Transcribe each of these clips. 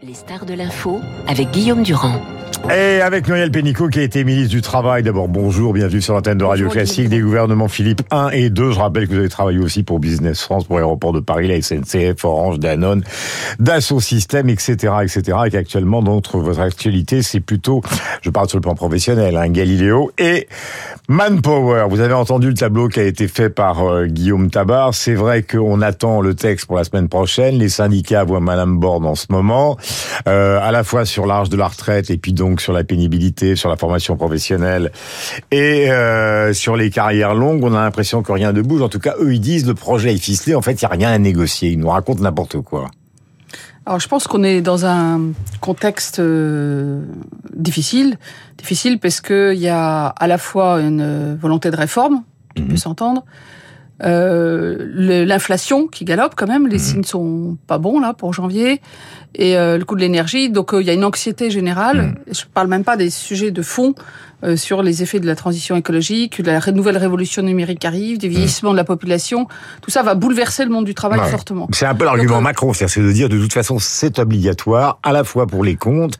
Les stars de l'info avec Guillaume Durand. Et avec Noël Pénicaud qui a été ministre du Travail. D'abord, bonjour, bienvenue sur l'antenne de Radio Bonjour, Classique des gouvernements Philippe 1 et 2. Je rappelle que vous avez travaillé aussi pour Business France, pour l'aéroport de Paris, la SNCF, Orange, Danone, Dassault Systèmes, etc., etc. Et qu'actuellement, donc, votre actualité, c'est plutôt, je parle sur le plan professionnel, hein, Galileo et Manpower. Vous avez entendu le tableau qui a été fait par euh, Guillaume Tabar. C'est vrai qu'on attend le texte pour la semaine prochaine. Les syndicats voient Madame Borne en ce moment, euh, à la fois sur l'âge de la retraite et puis donc sur la pénibilité, sur la formation professionnelle et euh, sur les carrières longues. On a l'impression que rien ne bouge. En tout cas, eux, ils disent le projet est ficelé. En fait, il n'y a rien à négocier. Ils nous racontent n'importe quoi. Alors, je pense qu'on est dans un contexte euh, difficile. Difficile parce qu'il y a à la fois une volonté de réforme, qui peut s'entendre, euh, l'inflation qui galope quand même, les signes sont pas bons là pour janvier, et euh, le coût de l'énergie. Donc, euh, il y a une anxiété générale. Je parle même pas des sujets de fond euh, sur les effets de la transition écologique, la nouvelle révolution numérique arrive, du vieillissement de la population. Tout ça va bouleverser le monde du travail Ouais. fortement. C'est un peu l'argument euh, Macron, c'est-à-dire c'est de dire de toute façon c'est obligatoire à la fois pour les comptes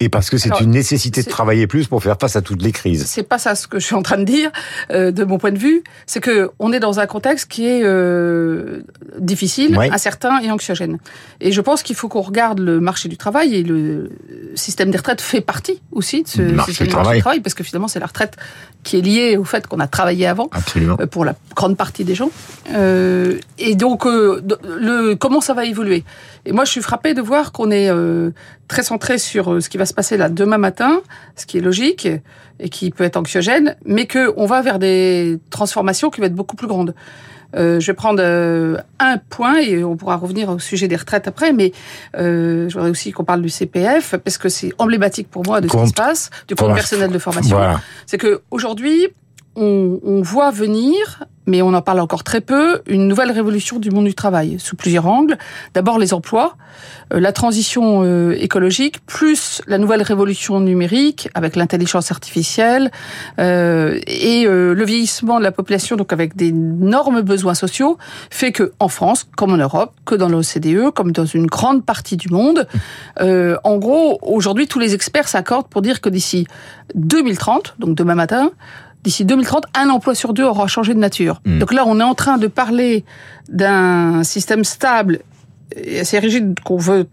et parce que c'est une nécessité de travailler plus pour faire face à toutes les crises. c'est pas ça ce que je suis en train de dire euh, de mon point de vue c'est que on est dans un contexte qui est euh, difficile Ouais. incertain et anxiogène et je pense qu'il faut qu'on regarde le marché du travail et le système des retraites fait partie aussi de ce Le marché système du travail. parce que finalement c'est la retraite qui est liée au fait qu'on a travaillé avant Absolument. euh, pour la grande partie des gens. Euh, et donc, euh, le, comment ça va évoluer? Et moi, je suis frappée de voir qu'on est euh, très centré sur euh, ce qui va se passer là demain matin, ce qui est logique et qui peut être anxiogène, mais que on va vers des transformations qui vont être beaucoup plus grandes. Euh, je vais prendre euh, un point et on pourra revenir au sujet des retraites après, mais euh, je voudrais aussi qu'on parle du CPF parce que c'est emblématique pour moi de ce qui se passe, du compte Voilà. personnel de formation Voilà. c'est que aujourd'hui, on, voit venir, mais on en parle encore très peu, une nouvelle révolution du monde du travail sous plusieurs angles. D'abord les emplois, euh, la transition euh, écologique, plus la nouvelle révolution numérique avec l'intelligence artificielle euh, et le vieillissement de la population, donc avec d'énormes besoins sociaux, fait que en France, comme en Europe, que dans l'OCDE, comme dans une grande partie du monde, en gros, aujourd'hui, tous les experts s'accordent pour dire que d'ici 2030, donc demain matin, d'ici 2030, un emploi sur deux aura changé de nature. Mm. Donc là, on est en train de parler d'un système stable et assez rigide qu'on veut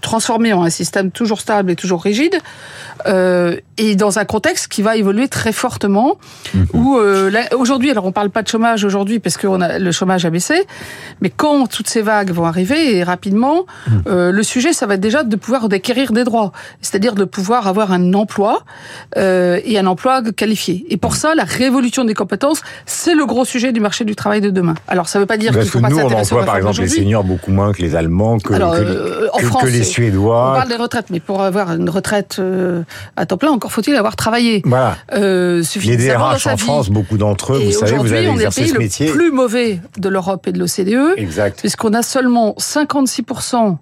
transformer en un système toujours stable et toujours rigide, euh, et dans un contexte qui va évoluer très fortement, où euh, aujourd'hui, alors on parle pas de chômage aujourd'hui parce que on a, le chômage a baissé, mais quand toutes ces vagues vont arriver et rapidement, euh, le sujet, ça va être déjà de pouvoir acquérir des droits, c'est-à-dire de pouvoir avoir un emploi euh, et un emploi qualifié. Et pour ça, la révolution des compétences, c'est le gros sujet du marché du travail de demain. Alors ça ne veut pas dire qu'il Parce que faut pas nous, on emploie par exemple les seniors beaucoup moins que les Allemands, que, Alors, que euh, en que- France, que les On Suédois. parle des retraites, mais pour avoir une retraite euh, à temps plein, encore faut-il avoir travaillé Voilà. euh, Les suffisamment dans DRH sa en. France, beaucoup d'entre eux, Et vous savez, vous avez on le exercé ce le métier. plus mauvais de l'Europe et de l'OCDE, Exact. puisqu'on a seulement 56%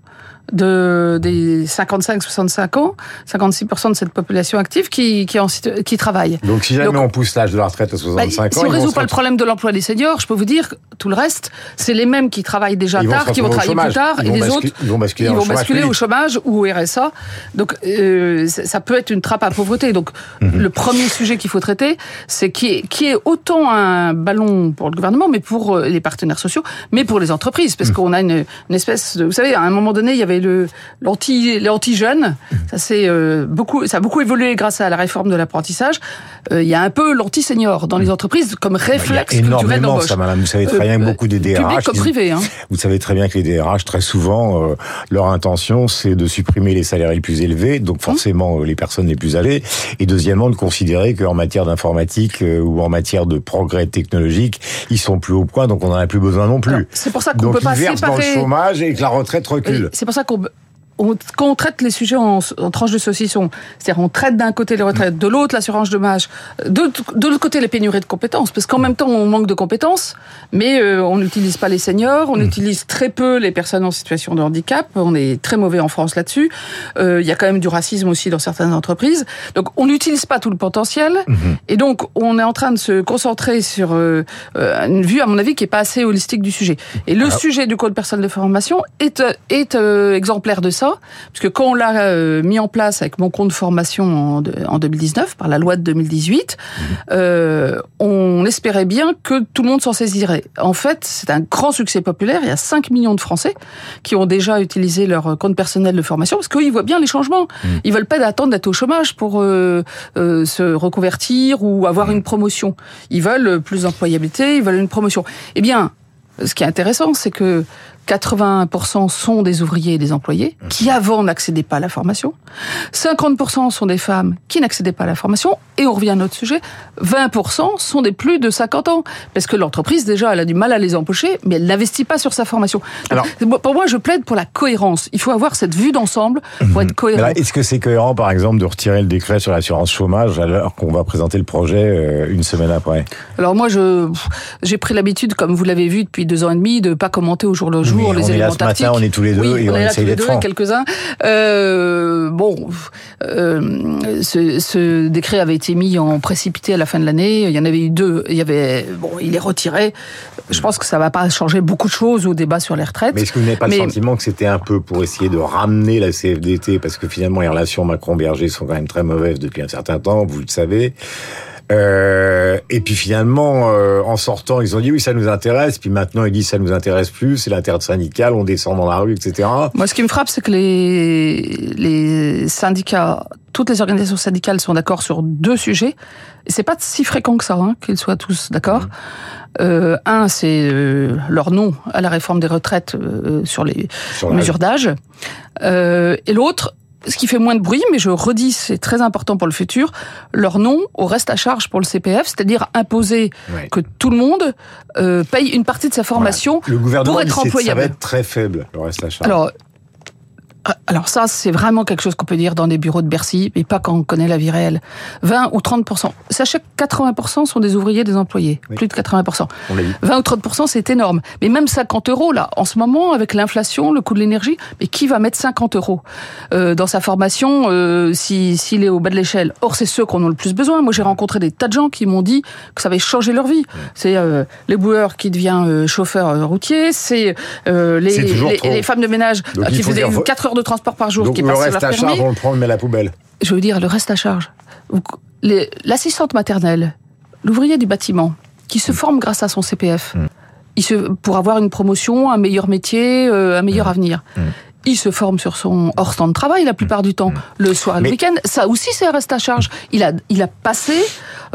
de, des 55-65 ans, 56% de cette population active qui, qui, en qui travaille. Donc si jamais Donc, on pousse l'âge de la retraite à Bah, 65 si ans, on ils vont résout pas le problème de l'emploi des seniors, je peux vous dire que tout le reste, c'est les mêmes qui travaillent déjà Ils tard, qui vont travailler plus tard, Ils et les autres, ils vont basculer ils vont basculer au chômage ou au RSA. Donc euh, ça peut être une trappe à pauvreté. Donc Mhm. le premier sujet qu'il faut traiter, c'est qui est, qui est autant un ballon pour le gouvernement, mais pour euh, les partenaires sociaux, mais pour les entreprises, Mhm. parce qu'on a une, une espèce de, vous savez, à un moment donné, il y avait le l'anti l'anti jeune. Mhm. Ça c'est euh, beaucoup, ça a beaucoup évolué grâce à la réforme de l'apprentissage. Euh, il y a un peu l'anti senior dans les entreprises comme Mhm. Il y a réflexe énormément ça, madame. Vous savez très bien que Euh, beaucoup des DRH, comme privé. Hein. vous savez très bien que les DRH, très souvent, euh, leur intention, c'est de supprimer les salaires les plus élevés, donc forcément euh, les personnes les plus âgées, et deuxièmement de considérer qu'en matière d'informatique euh, ou en matière de progrès technologique, ils sont plus au point, donc on n'en a plus besoin non plus. C'est pour ça qu'on peut pas versent dans le séparer. chômage et que la retraite recule. C'est pour ça qu'on on- quand on traite les sujets en, en tranches de saucisson, c'est-à-dire on traite d'un côté les retraites, de l'autre l'assurance dommage, de, de l'autre côté les pénuries de compétences, parce qu'en même temps on manque de compétences, mais euh, on n'utilise pas les seniors, on utilise très peu les personnes en situation de handicap, on est très mauvais en France là-dessus. Euh, Il y a quand même du racisme aussi dans certaines entreprises, donc on n'utilise pas tout le potentiel, et donc on est en train de se concentrer sur euh, une vue à mon avis qui est pas assez holistique du sujet. Et le sujet du code personnel de formation est est exemplaire de ça. Ça, puisque quand on l'a euh, mis en place avec mon compte formation en, en 2019, par la loi de 2018, mmh. euh, on espérait bien que tout le monde s'en saisirait. En fait, c'est un grand succès populaire. Il y a 5 millions de Français qui ont déjà utilisé leur compte personnel de formation, parce qu'ils voient bien les changements. Mmh. Ils veulent pas d'attendre d'être au chômage pour euh, euh, se reconvertir ou avoir mmh. une promotion. Ils veulent plus d'employabilité, ils veulent une promotion. Eh bien, ce qui est intéressant, c'est que 80% sont des ouvriers et des employés qui avant n'accédaient pas à la formation. 50% sont des femmes qui n'accédaient pas à la formation. Et on revient à notre sujet, 20% sont des plus de 50 ans. Parce que l'entreprise, déjà, elle a du mal à les embaucher, mais elle n'investit pas sur sa formation. Alors, pour moi, je plaide pour la cohérence. Il faut avoir cette vue d'ensemble pour être cohérent. Est-ce que c'est cohérent, par exemple, de retirer le décret sur l'assurance chômage alors qu'on va présenter le projet euh, une semaine après? Alors moi, je j'ai pris l'habitude, comme vous l'avez vu depuis deux ans et demi, de pas commenter au jour le jour les on éléments est là ce matin, on est tous les deux et on, on essaye d'être francs. quelques-uns. Euh, bon, euh, ce, ce, décret avait été mis en précipité à la fin de l'année. Il y en avait eu deux. Il y avait, bon, il est retiré. Je pense que ça va pas changer beaucoup de choses au débat sur les retraites. Mais est-ce que vous n'avez pas Mais... le sentiment que c'était un peu pour essayer de ramener la CFDT? Parce que finalement les relations Macron-Berger sont quand même très mauvaises depuis un certain temps, vous le savez. Euh, et puis finalement, euh, en sortant, ils ont dit oui, ça nous intéresse. Puis maintenant, ils disent ça nous intéresse plus. C'est syndical, on descend dans la rue, etc. Moi, ce qui me frappe, c'est que les les syndicats, toutes les organisations syndicales sont d'accord sur deux sujets. Et c'est pas si fréquent que ça hein, qu'ils soient tous d'accord. Mmh. Euh, un, c'est euh, leur nom à la réforme des retraites euh, sur les sur mesures d'âge. Et l'autre, ce qui fait moins de bruit, mais je redis, c'est très important pour le futur, leur nom au reste à charge pour le CPF, c'est-à-dire imposer ouais. que tout le monde euh, paye une partie de sa formation voilà. le gouvernement pour être employable. Ça va être très faible, le reste à charge. Alors, alors ça, c'est vraiment quelque chose qu'on peut dire dans des bureaux de Bercy, mais pas quand on connaît la vie réelle. 20 ou 30% Sachez que 80% sont des ouvriers, des employés. Oui. Plus de 80% 20 ou 30% c'est énorme. Mais même 50 euros, là, en ce moment, avec l'inflation, le coût de l'énergie, mais qui va mettre 50 euros euh, dans sa formation euh, s'il si, est au bas de l'échelle? Or, c'est ceux qu'on a le plus besoin. Moi, j'ai rencontré des tas de gens qui m'ont dit que ça avait changé leur vie. Oui. C'est euh, les boueurs qui deviennent euh, chauffeurs routiers, c'est euh, les, les, les, femmes de ménage Donc, qui faisaient 4 heures de transport par jour Donc qui le reste à charge, on le prend, on le met à la poubelle. Je veux dire, le reste à charge. L'assistante maternelle, l'ouvrier du bâtiment, qui se mmh. forme grâce à son CPF, mmh. il se, pour avoir une promotion, un meilleur métier, euh, un meilleur mmh. avenir. Il se forme sur son hors temps de travail la plupart du temps. Le soir et le week-end, ça aussi c'est un reste à charge. Il a, il a passé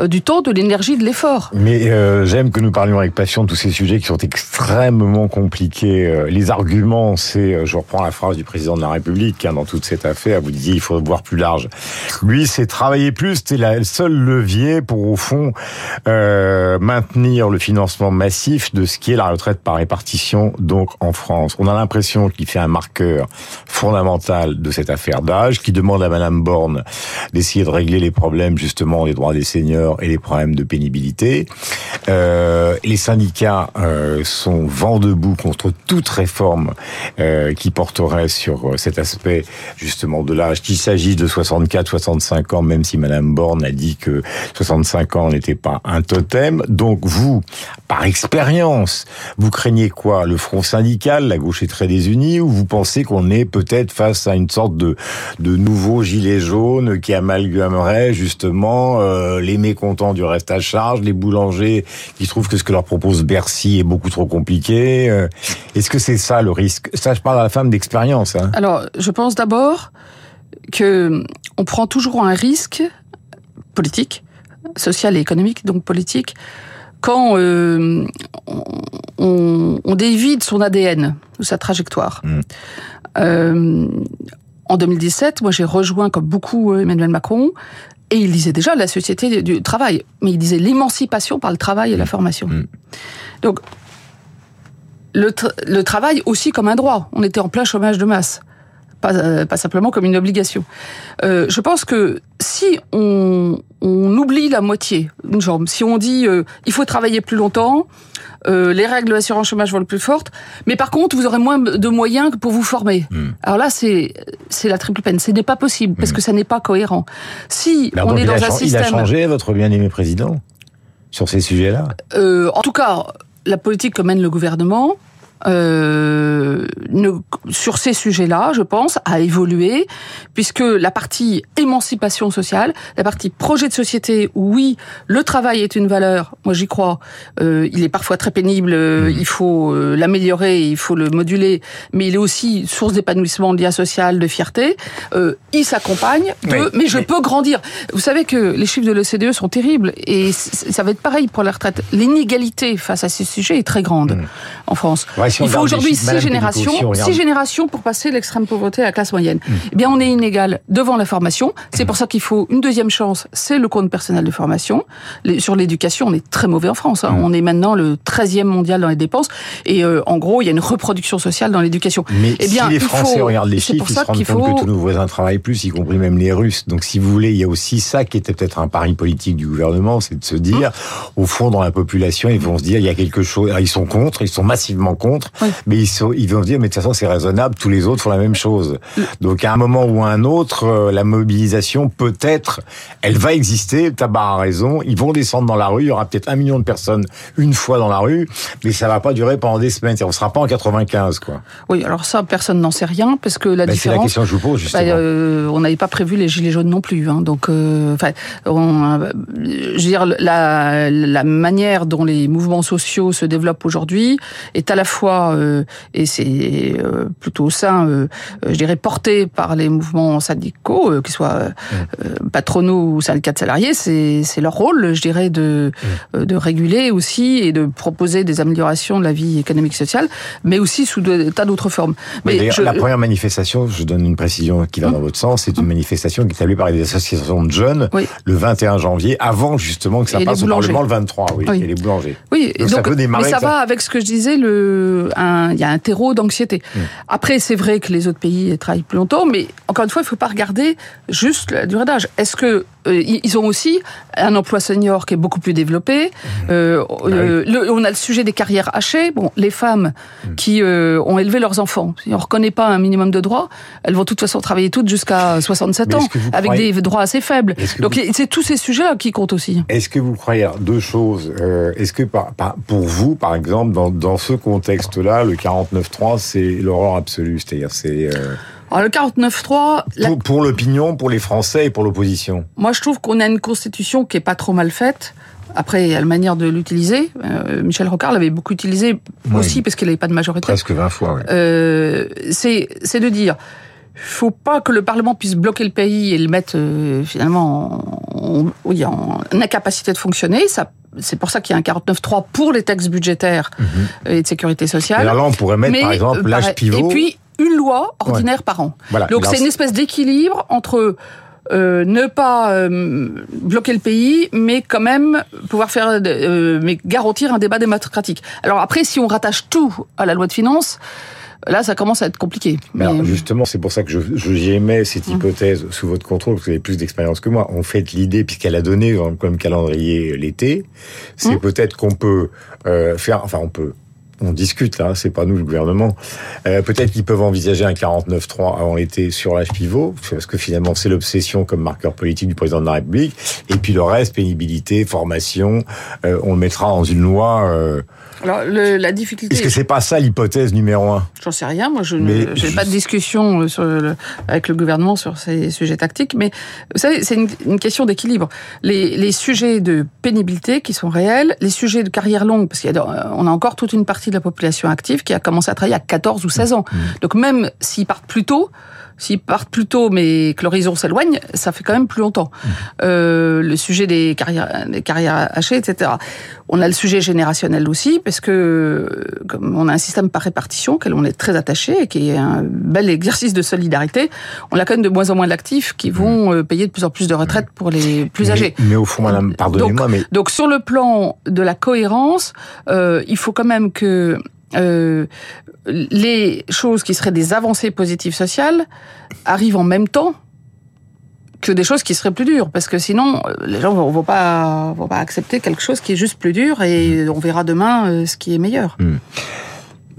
du temps, de l'énergie, de l'effort. Mais euh, j'aime que nous parlions avec passion de tous ces sujets qui sont extrêmement compliqués. Euh, les arguments, c'est, euh, je reprends la phrase du président de la République hein, dans toute cette affaire, vous disiez il faut voir plus large. Lui, c'est travailler plus, c'était le seul levier pour au fond euh, maintenir le financement massif de ce qui est la retraite par répartition donc en France. On a l'impression qu'il fait un marqueur fondamental de cette affaire d'âge, qui demande à Madame Borne d'essayer de régler les problèmes justement des droits des seniors et les problèmes de pénibilité. Euh, les syndicats euh, sont vent debout contre toute réforme euh, qui porterait sur cet aspect justement de l'âge, qu'il s'agisse de 64, 65 ans, même si Madame Borne a dit que 65 ans n'était pas un totem. Donc vous, par expérience, vous craignez quoi Le front syndical, la gauche est très désunie, ou vous pensez qu'on est peut-être face à une sorte de, de nouveau gilet jaune qui amalgamerait justement euh, les mécontents du reste à charge, les boulangers qui trouvent que ce que leur propose Bercy est beaucoup trop compliqué. Euh, Est-ce que c'est ça le risque? Ça, je parle à la femme d'expérience. Hein. Alors, je pense d'abord que on prend toujours un risque politique, social et économique, donc politique, quand euh, on, on, dévide son ADN, sa trajectoire. Mmh. Euh, en 2017, moi j'ai rejoint comme beaucoup Emmanuel Macron et il disait déjà la société du travail, mais il disait l'émancipation par le travail et la formation. Mmh. Donc le, tra le, travail aussi comme un droit. On était en plein chômage de masse, pas, euh, pas simplement comme une obligation. Euh, je pense que si on, on, oublie la moitié, genre si on dit euh, il faut travailler plus longtemps, euh, les règles de l'assurance chômage vont le plus fortes, mais par contre vous aurez moins de moyens pour vous former. Mmh. Alors là c'est c'est la triple peine, ce n'est pas possible parce mmh. que ça n'est pas cohérent. Si on est dans un système, il a changé votre bien-aimé président sur ces sujets-là? Euh, en tout cas, la politique que mène le gouvernement euh, ne, sur ces sujets-là, je pense, a évolué, puisque la partie émancipation sociale, la partie projet de société, où oui, le travail est une valeur, moi j'y crois, euh, il est parfois très pénible, euh, il faut euh, l'améliorer, il faut le moduler, mais il est aussi source d'épanouissement, de lien social, de fierté, euh, il s'accompagne de Oui, mais je mais- peux grandir. Vous savez que les chiffres de l'OCDE sont terribles, et ça va être pareil pour la retraite. L'inégalité face à ces sujets est très grande en France. Ouais, Il faut aujourd'hui six générations, six générations pour passer l'extrême pauvreté à la classe moyenne. Eh bien, on est inégal devant la formation. C'est pour ça qu'il faut une deuxième chance. C'est le compte personnel de formation. Les- sur l'éducation, on est très mauvais en France. hein. On est maintenant le 13e mondial dans les dépenses. Et euh, en gros, il y a une reproduction sociale dans l'éducation. Mais Eh bien, si les Français faut- regardent les chiffres, ils se rendent compte que tous nos voisins travaillent plus, y compris même les Russes. Donc, si vous voulez, il y a aussi ça qui était peut-être un pari politique du gouvernement, c'est de se dire, au fond, dans la population, ils vont se dire, il y a quelque chose. Alors, ils sont contre, ils sont massivement contre, Oui. mais ils, sont, ils vont se dire, mais de toute façon, c'est raisonnable, tous les autres font la même chose. Donc, à un moment ou à un autre, euh, la mobilisation, peut-être, elle va exister. Tabar a raison. Ils vont descendre dans la rue. Il y aura peut-être un million de personnes une fois dans la rue, mais ça va pas durer pendant des semaines. On sera pas en 95, quoi. Oui, alors ça, personne n'en sait rien, parce que la Bah, c'est la différence... question que je vous pose, justement. Bah, euh, on n'avait pas prévu les gilets jaunes non plus, hein, donc, euh, on, euh, je veux dire, la, la manière dont les mouvements sociaux se développent aujourd'hui est à la fois, euh, et c'est euh, plutôt sain, euh, je dirais, porté par les mouvements syndicaux, qu'ils soient euh, patronaux ou syndicats de salariés, c'est leur rôle, je dirais, de euh, de réguler aussi et de proposer des améliorations de la vie économique et sociale, mais aussi sous des tas d'autres formes. Mais d'ailleurs, je- la première manifestation, je donne une précision qui va dans votre sens, c'est une manifestation qui est établie par des associations de jeunes Oui. le 21 janvier, avant justement que ça Et les passe au. Parlement le 23, oui, Oui. et les boulangers. Oui, Donc ça peut démarrer mais ça avec ça. va avec ce que je disais, le, un- il y a un terreau d'anxiété. Après, c'est vrai que les autres pays travaillent plus longtemps, mais encore une fois, il faut pas regarder juste la durée d'âge. Est-ce que euh, ils ont aussi un emploi senior qui est beaucoup plus développé Hmm. euh, Bah euh, le- On a le sujet des carrières hachées. Bon, les femmes Hmm. qui euh, ont élevé leurs enfants, si on reconnaît pas un minimum de droits, elles vont de toute façon travailler toutes jusqu'à 67 Mais ans, avec croyez- des droits assez faibles. Donc vous- c'est tous ces sujets-là qui comptent aussi. Est-ce que vous croyez deux choses Est-ce que par, par- pour vous, par exemple, dans, dans ce contexte-là, le 49.3, c'est l'horreur absolue, c'est-à-dire c'est Alors le 49.3, la- pour, pour l'opinion, pour les Français et pour l'opposition. Moi, je trouve qu'on a une constitution qui est pas trop mal faite. Après, il y a la manière de l'utiliser. Euh, Michel Rocard l'avait beaucoup utilisé aussi parce qu'il n'avait pas de majorité. Presque 20 fois. ouais. Euh, c'est c'est de dire, faut pas que le Parlement puisse bloquer le pays et le mettre euh, finalement en, en- oui, en incapacité de fonctionner. Ça, c'est pour ça qu'il y a un 49.3 pour les textes budgétaires et de sécurité Et sociale. alors là, on pourrait mettre, Mais, par exemple, l'âge pivot. Et puis une loi ordinaire par an. Voilà. Donc c'est une espèce d'équilibre entre euh, ne pas euh, bloquer le pays, mais quand même pouvoir faire, euh, mais garantir un débat démocratique. Alors après, si on rattache tout à la loi de finances, là, ça commence à être compliqué. Mais alors, justement, c'est pour ça que je, je cette Mmh. hypothèse sous votre contrôle, parce que vous avez plus d'expérience que moi. En fait, l'idée, puisqu'elle a donné dans- comme calendrier l'été, c'est Mmh. peut-être qu'on peut euh, faire, enfin, on peut. On discute là, c'est pas nous le gouvernement. Euh, peut-être qu'ils peuvent envisager un 49-3 avant l'été sur l'âge pivot, parce que finalement c'est l'obsession comme marqueur politique du président de la République. Et puis le reste, pénibilité, formation, euh, on le mettra dans une loi. Euh, Alors le- la difficulté, Est-ce que c'est pas ça l'hypothèse numéro un? J'en sais rien. Moi, je je- pas de discussion euh, sur le- avec le gouvernement sur ces sujets tactiques. Mais vous savez, c'est une, une question d'équilibre. Les, les sujets de pénibilité qui sont réels, les sujets de carrière longue, parce qu'on a, on a encore toute une partie de la population active qui a commencé à travailler à 14 ou 16 ans. Donc même s'ils partent plus tôt, s'ils partent plus tôt, mais que l'horizon s'éloigne, ça fait quand même plus longtemps. Euh, le sujet des carrières, des carrières hachées, etc. On a le sujet générationnel aussi, parce que comme on a un système par répartition auquel on est très attaché et qui est un bel exercice de solidarité, on a quand même de moins en moins d'actifs qui vont euh, payer de plus en plus de retraites pour les plus mais, âgés. Mais au fond, madame, pardonnez-moi, mais Donc sur le plan de la cohérence, euh, il faut quand même que euh, les choses qui seraient des avancées positives sociales arrivent en même temps que des choses qui seraient plus dures, parce que sinon euh, les gens vont, vont pas vont pas accepter quelque chose qui est juste plus dur et on verra demain euh, ce qui est meilleur.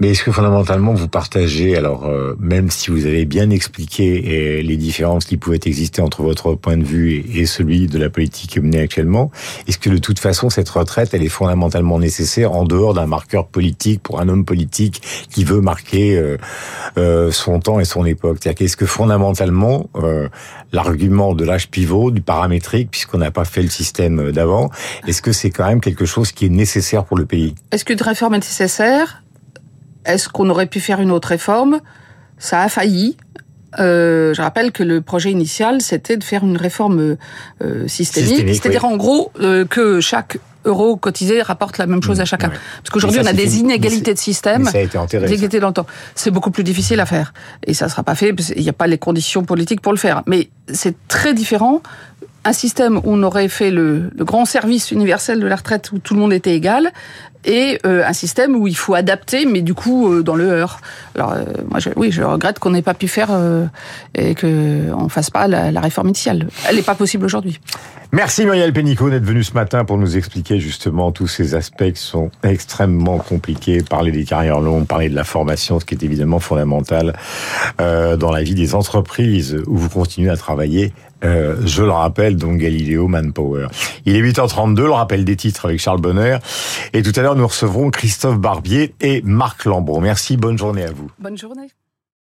Mais est-ce que fondamentalement vous partagez, alors euh, même si vous avez bien expliqué les différences qui pouvaient exister entre votre point de vue et, celui de la politique menée actuellement, est-ce que de toute façon cette retraite elle est fondamentalement nécessaire en dehors d'un marqueur politique pour un homme politique qui veut marquer euh, euh, son temps et son époque? C'est-à-dire qu'est-ce que fondamentalement l'argument de l'âge pivot, du paramétrique, puisqu'on n'a pas fait le système d'avant, est-ce que c'est quand même quelque chose qui est nécessaire pour le pays? Est-ce qu'une réforme est nécessaire? Est-ce qu'on aurait pu faire une autre réforme? Ça a failli. Euh, je rappelle que le projet initial, c'était de faire une réforme euh, systémique, c'est-à-dire en gros euh, que chaque euro cotisé rapporte la même chose à mmh, chacun. Parce qu'aujourd'hui, on a des inégalités de système, ça a été enterré, inégalités dans le temps. C'est beaucoup plus difficile à faire. Et ça ne sera pas fait, parce qu'il n'y a pas les conditions politiques pour le faire. Mais c'est très différent un système où on aurait fait le, le, grand service universel de la retraite où tout le monde était égal et euh, un système où il faut adapter, mais du coup euh, dans le heure. Alors euh, moi, je, oui, je regrette qu'on n'ait pas pu faire et qu'on fasse pas la, la réforme initiale. Elle n'est pas possible aujourd'hui. Merci Muriel Pénicaud d'être venue ce matin pour nous expliquer justement tous ces aspects qui sont extrêmement compliqués. Parler des carrières longues, parler de la formation, ce qui est évidemment fondamental dans la vie des entreprises où vous continuez à travailler euh, je le rappelle, donc Galileo Manpower. Il est 8h32, le rappel des titres avec Charles Bonner. Et tout à l'heure, nous recevrons Christophe Barbier et Marc Lambron. Merci, bonne journée à vous. Bonne journée.